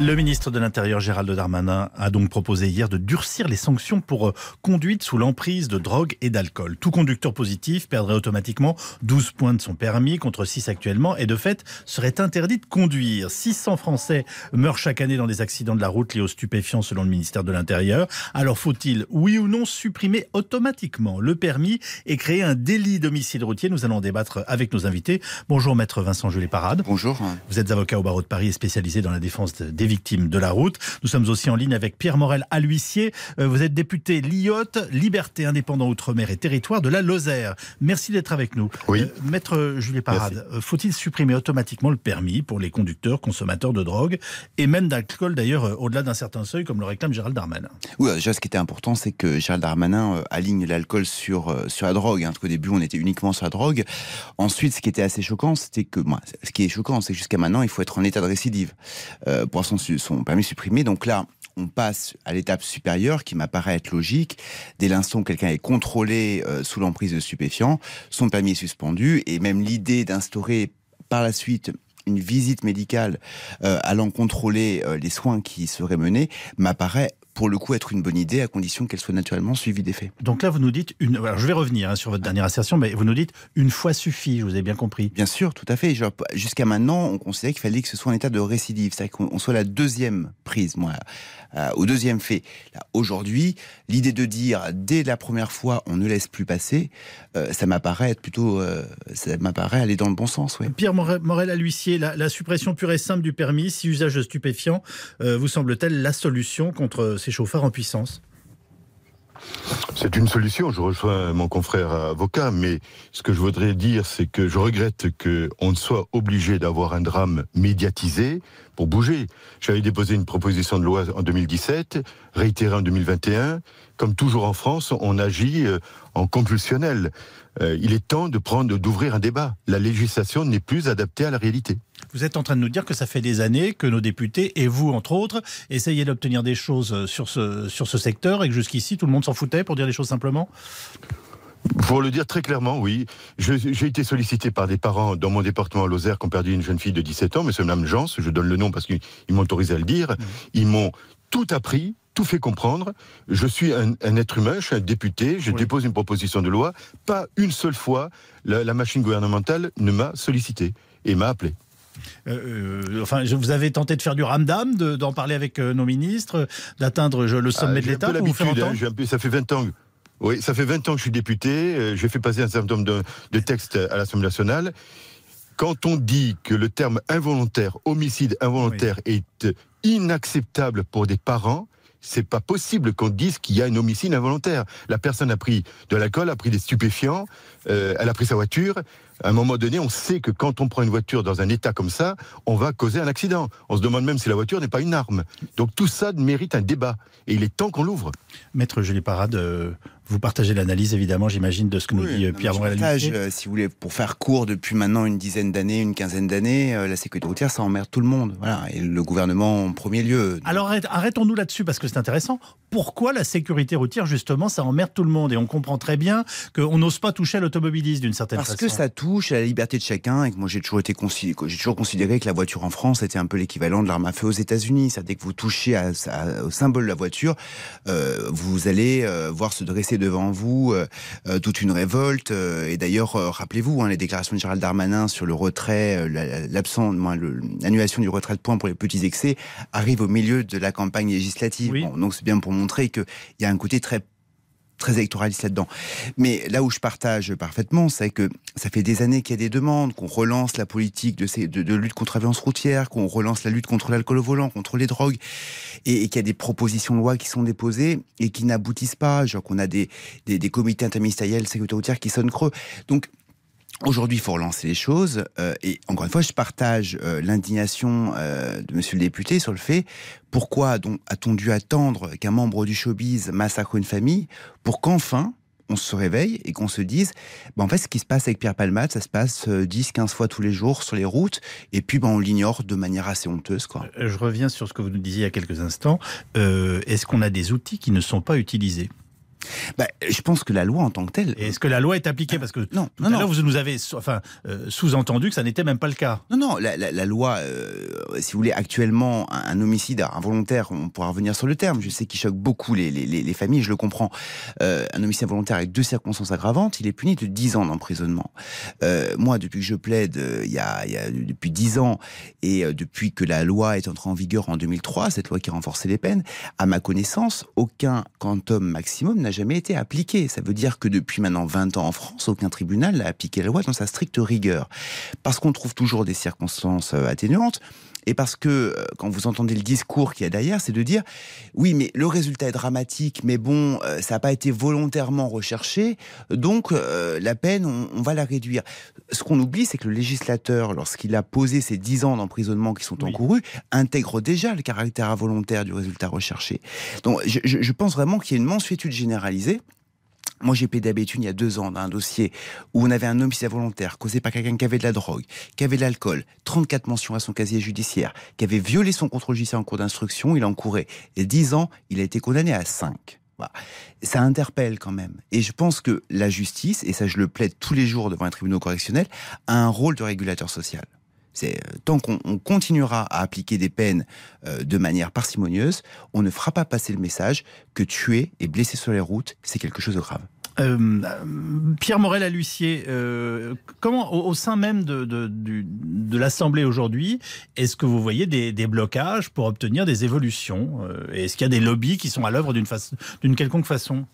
Le ministre de l'Intérieur Gérald Darmanin a donc proposé hier de durcir les sanctions pour euh, conduite sous l'emprise de drogue et d'alcool. Tout conducteur positif perdrait automatiquement 12 points de son permis contre 6 actuellement et de fait serait interdit de conduire. 600 Français meurent chaque année dans des accidents de la route liés aux stupéfiants selon le ministère de l'Intérieur. Alors faut-il, oui ou non, supprimer automatiquement le permis et créer un délit d'homicide routier? Nous allons en débattre avec nos invités. Bonjour maître Vincent Jules Parade. Bonjour. Vous êtes avocat au barreau de Paris et spécialisé dans la défense des victimes de la route. Nous sommes aussi en ligne avec Pierre Morel à l'huissier. Euh, vous êtes député Lyotte, Liberté Indépendant Outre-mer et Territoire de la Lozère. Merci d'être avec nous. Oui. Euh, Maître Julie Parade, euh, faut-il supprimer automatiquement le permis pour les conducteurs consommateurs de drogue et même d'alcool d'ailleurs au-delà d'un certain seuil comme le réclame Gérald Darmanin? Oui, déjà, ce qui était important, c'est que Gérald Darmanin aligne l'alcool sur, sur la drogue. Hein, parce qu'au début, on était uniquement sur la drogue. Ensuite, ce qui était assez choquant, c'était que, moi, ce qui est choquant, c'est que jusqu'à maintenant, il faut être en état de récidive euh, pour avoir son, permis supprimé. Donc là, on passe à l'étape supérieure qui m'apparaît être logique. Dès l'instant où quelqu'un est contrôlé euh, sous l'emprise de stupéfiants, son permis est suspendu et même l'idée d'instaurer par la suite une visite médicale euh, allant contrôler euh, les soins qui seraient menés m'apparaît pour le coup être une bonne idée à condition qu'elle soit naturellement suivie des faits. Donc là, vous nous dites, une... alors je vais revenir hein, sur votre dernière assertion, mais vous nous dites une fois suffit, je vous ai bien compris. Bien sûr, tout à fait. Jusqu'à maintenant, on considérait qu'il fallait que ce soit en état de récidive, c'est-à-dire qu'on on soit la deuxième prise, moi, euh, au deuxième fait. Aujourd'hui, l'idée de dire dès la première fois on ne laisse plus passer, euh, ça m'apparaît être plutôt, euh, ça m'apparaît aller dans le bon sens, oui. Pierre Morel, à l'huissier, la, la suppression pure et simple du permis, si usage de stupéfiants, vous semble-t-elle la solution contre ces chauffards en puissance. C'est une solution, je rejoins mon confrère avocat, mais ce que je voudrais dire, c'est que je regrette qu'on soit obligé d'avoir un drame médiatisé pour bouger. J'avais déposé une proposition de loi en 2017, réitérée en 2021. Comme toujours en France, on agit euh, en compulsionnel. Euh, il est temps de prendre, d'ouvrir un débat. La législation n'est plus adaptée à la réalité. Vous êtes en train de nous dire que ça fait des années que nos députés, et vous entre autres, essayez d'obtenir des choses sur ce, sur ce secteur et que jusqu'ici tout le monde s'en foutait, pour dire les choses simplement? Pour le dire très clairement, oui. J'ai été sollicité par des parents dans mon département Lozère qui ont perdu une jeune fille de 17 ans, mais c'est Mme Jans, je donne le nom parce qu'ils ils m'ont autorisé à le dire. Ils m'ont tout appris, tout fait comprendre. Je suis un, un être humain, je suis un député, je Oui. dépose une proposition de loi. Pas une seule fois, la, la machine gouvernementale ne m'a sollicité et m'a appelé. Euh, euh, Enfin, je- vous avez tenté de faire du ramdam, de- d'en parler avec euh, nos ministres, d'atteindre le sommet Ah, de j'ai un l'État peu l'habitude, hein, j'ai un peu- ça fait 20 ans. Oui, ça fait 20 ans que je suis député. euh, J'ai fait passer un certain nombre de, de textes à l'Assemblée nationale. Quand on dit que le terme involontaire, homicide involontaire, est euh, inacceptable pour des parents, c'est pas possible qu'on dise qu'il y a un homicide involontaire. La personne a pris de l'alcool, a pris des stupéfiants, euh, elle a pris sa voiture. À un moment donné, on sait que quand on prend une voiture dans un état comme ça, on va causer un accident. On se demande même si la voiture n'est pas une arme. Donc tout ça mérite un débat. Et il est temps qu'on l'ouvre. Maître Julie Parade, euh, vous partagez l'analyse évidemment, j'imagine, de ce que nous dit euh, non, Pierre mais je partage, euh, si vous voulez, pour faire court, depuis maintenant une dizaine d'années, une quinzaine d'années, euh, la sécurité routière, ça emmerde tout le monde. Voilà, et le gouvernement en premier lieu. Alors arrêtons-nous là-dessus parce que c'est intéressant. Pourquoi la sécurité routière, justement, ça emmerde tout le monde Et on comprend très bien qu'on n'ose pas toucher à l'automobiliste d'une certaine Parce façon. que ça touche à la liberté de chacun et que moi j'ai toujours été considéré, j'ai toujours considéré que la voiture en France était un peu l'équivalent de l'arme à feu aux États-Unis. C'est-à-dire que vous touchez à, à- au symbole de la voiture, euh, vous allez euh, voir se dresser devant vous euh, toute une révolte. et d'ailleurs, rappelez-vous hein, les déclarations de Gérald Darmanin sur le retrait, la- l'absence, l'annulation du retrait de points pour les petits excès arrive au milieu de la campagne législative. Oui. Bon, donc c'est bien pour montrer qu'il y a un côté très très électoraliste là-dedans. Mais là où je partage parfaitement, c'est que ça fait des années qu'il y a des demandes, qu'on relance la politique de, lutte contre la violence routière, qu'on relance la lutte contre l'alcool au volant, contre les drogues, et, qu'il y a des propositions de loi qui sont déposées et qui n'aboutissent pas. Genre qu'on a des, des, des comités interministériels sécurité routière qui sonnent creux. Donc, Aujourd'hui, il faut relancer les choses. euh, et encore une fois, je partage euh, l'indignation euh, de Monsieur le député sur le fait pourquoi a-t-on dû attendre qu'un membre du showbiz massacre une famille pour qu'enfin on se réveille et qu'on se dise, ben en fait, ce qui se passe avec Pierre Palmade, ça se passe euh, 10, 15 fois tous les jours sur les routes, et puis ben, on l'ignore de manière assez honteuse. Je reviens sur ce que vous nous disiez il y a quelques instants. Est-ce qu'on a des outils qui ne sont pas utilisés? Bah, Je pense que la loi en tant que telle. Est-ce que la loi est appliquée Parce que non, tout à l'heure, vous nous avez enfin, euh, sous-entendu que ça n'était même pas le cas. Non, non, la, la, la loi, euh, si vous voulez, actuellement, un, un, homicide involontaire, on pourra revenir sur le terme, je sais qu'il choque beaucoup les, les, les, familles, je le comprends. Euh, un homicide involontaire avec deux circonstances aggravantes, il est puni de 10 ans d'emprisonnement. Moi, depuis que je plaide, il y, a, il y a depuis 10 ans, et depuis que la loi est entrée en vigueur en 2003, cette loi qui a renforcé les peines, à ma connaissance, aucun quantum maximum n'a jamais été appliqué. Ça veut dire que depuis maintenant 20 ans en France, aucun tribunal n'a appliqué la loi dans sa stricte rigueur. Parce qu'on trouve toujours des circonstances euh, atténuantes. Et parce que euh, quand vous entendez le discours qu'il y a derrière, c'est de dire oui, mais le résultat est dramatique, mais bon, euh, ça n'a pas été volontairement recherché, donc la peine, on, on, va la réduire. Ce qu'on oublie, c'est que le législateur, lorsqu'il a posé ces 10 ans d'emprisonnement qui sont oui. encourus, intègre déjà le caractère involontaire du résultat recherché. Donc je, je pense vraiment qu'il y a une mensuétude généralisée. Moi, j'ai à Béthune il y a deux ans dans un dossier où on avait un homicide volontaire causé par quelqu'un qui avait de la drogue, qui avait de l'alcool, 34 mentions à son casier judiciaire, qui avait violé son contrôle judiciaire en cours d'instruction. Il encourait 10 ans, il a été condamné à 5. Voilà. Ça interpelle quand même. Et je pense que la justice, et ça je le plaide tous les jours devant un tribunal correctionnel, a un rôle de régulateur social. C'est tant qu'on continuera à appliquer des peines euh, de manière parcimonieuse, on ne fera pas passer le message que tuer et blesser sur les routes, c'est quelque chose de grave. Euh, Pierre Morel à euh, comment au, sein même de, l'Assemblée aujourd'hui, est-ce que vous voyez des, blocages pour obtenir des évolutions euh, Est-ce qu'il y a des lobbies qui sont à l'œuvre d'une quelconque façon?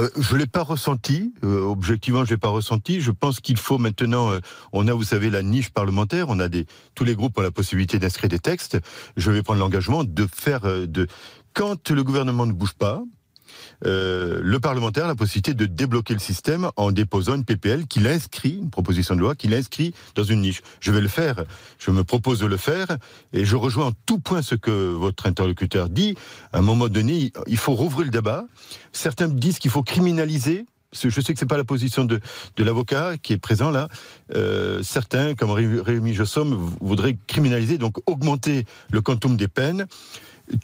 Euh, je l'ai pas ressenti. Euh, objectivement, je l'ai pas ressenti. Je pense qu'il faut maintenant. Euh, on a, vous savez, la niche parlementaire. On a des. Tous les groupes ont la possibilité d'inscrire des textes. Je vais prendre l'engagement de faire de. Quand le gouvernement ne bouge pas, euh, le parlementaire a la possibilité de débloquer le système en déposant une PPL qu'il inscrit, une proposition de loi qu'il inscrit dans une niche. Je vais le faire, je me propose de le faire, et je rejoins en tout point ce que votre interlocuteur dit. À un moment donné, il faut rouvrir le débat. Certains disent qu'il faut criminaliser je sais que c'est pas la position de, de l'avocat qui est présent là. Euh, certains, comme Rémi Jossom, voudraient criminaliser, donc augmenter le quantum des peines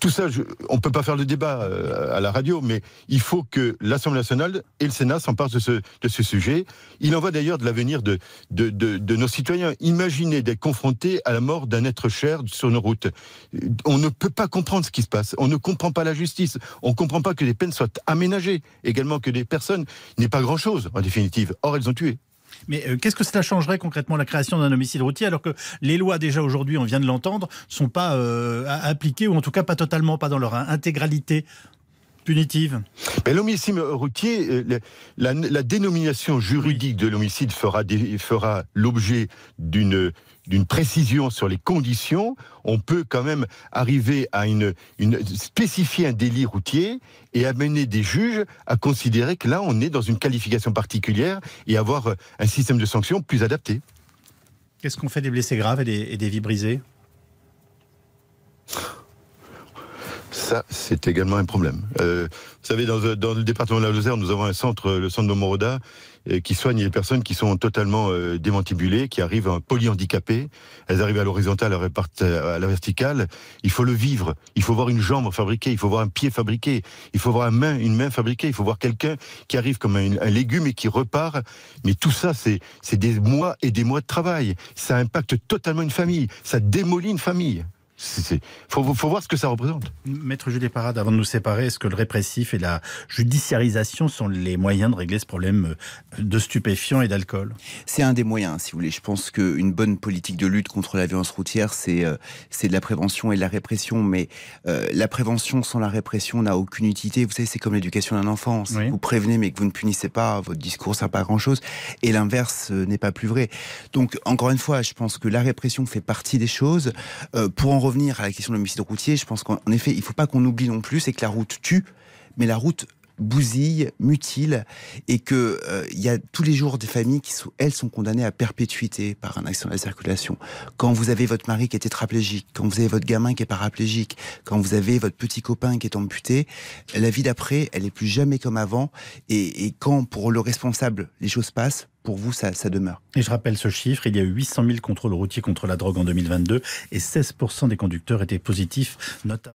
tout ça, on peut pas faire le débat euh, à la radio, mais il faut que l'Assemblée nationale et le Sénat s'emparent de ce, de ce sujet. Il en va d'ailleurs de l'avenir de, de, de, de, nos citoyens. Imaginez d'être confrontés à la mort d'un être cher sur nos routes. On ne peut pas comprendre ce qui se passe. On ne comprend pas la justice. On ne comprend pas que les peines soient aménagées. Également que les personnes n'aient pas grand-chose, en définitive. Or, elles ont tué. Mais euh, qu'est-ce que cela changerait concrètement la création d'un homicide routier alors que les lois déjà aujourd'hui, on vient de l'entendre, sont pas euh, appliquées ou en tout cas pas totalement, pas dans leur intégralité punitive? L'homicide routier, euh, la, la, dénomination juridique de l'homicide fera, fera l'objet d'une d'une précision sur les conditions, on peut quand même arriver à une, spécifier un délit routier et amener des juges à considérer que là, on est dans une qualification particulière et avoir un système de sanctions plus adapté. Qu'est-ce qu'on fait des blessés graves et des vies brisées? Ça, c'est également un problème. Euh, vous savez, dans, dans, le département de la Lozère, nous avons un centre, le centre de Moroda, euh, qui soigne les personnes qui sont totalement euh, démantibulées, qui arrivent polyhandicapées. Elles arrivent à l'horizontale, elles repartent à la verticale. Il faut le vivre. Il faut voir une jambe fabriquée. Il faut voir un pied fabriqué. Il faut voir une main, une main fabriquée. Il faut voir quelqu'un qui arrive comme un, un, légume et qui repart. Mais tout ça, c'est des mois et des mois de travail. Ça impacte totalement une famille. Ça démolit une famille. Il faut, faut, voir ce que ça représente. Maître Julie Parade, avant de nous séparer, est-ce que le répressif et la judiciarisation sont les moyens de régler ce problème de stupéfiants et d'alcool? C'est un des moyens, si vous voulez. Je pense qu'une bonne politique de lutte contre la violence routière, c'est euh, de la prévention et de la répression. Mais euh, la prévention sans la répression n'a aucune utilité. Vous savez, c'est comme l'éducation d'un enfant. Si oui. vous prévenez mais que vous ne punissez pas, votre discours ne sert pas à grand-chose. Et l'inverse euh, n'est pas plus vrai. Donc, encore une fois, je pense que la répression fait partie des choses. Euh, pour en revenir à la question de l'homicide routier, je pense qu'en effet, il ne faut pas qu'on oublie non plus, c'est que la route tue, mais la route bousille, mutile, et que il euh, y a tous les jours des familles qui sont, elles sont condamnées à perpétuité par un accident de la circulation. Quand vous avez votre mari qui est tétraplégique, quand vous avez votre gamin qui est paraplégique, quand vous avez votre petit copain qui est amputé, la vie d'après, elle est plus jamais comme avant. Et, et quand pour le responsable les choses passent, pour vous, ça, ça, demeure. Et je rappelle ce chiffre, il y a eu 800 000 contrôles routiers contre la drogue en 2022 et 16% des conducteurs étaient positifs, notamment.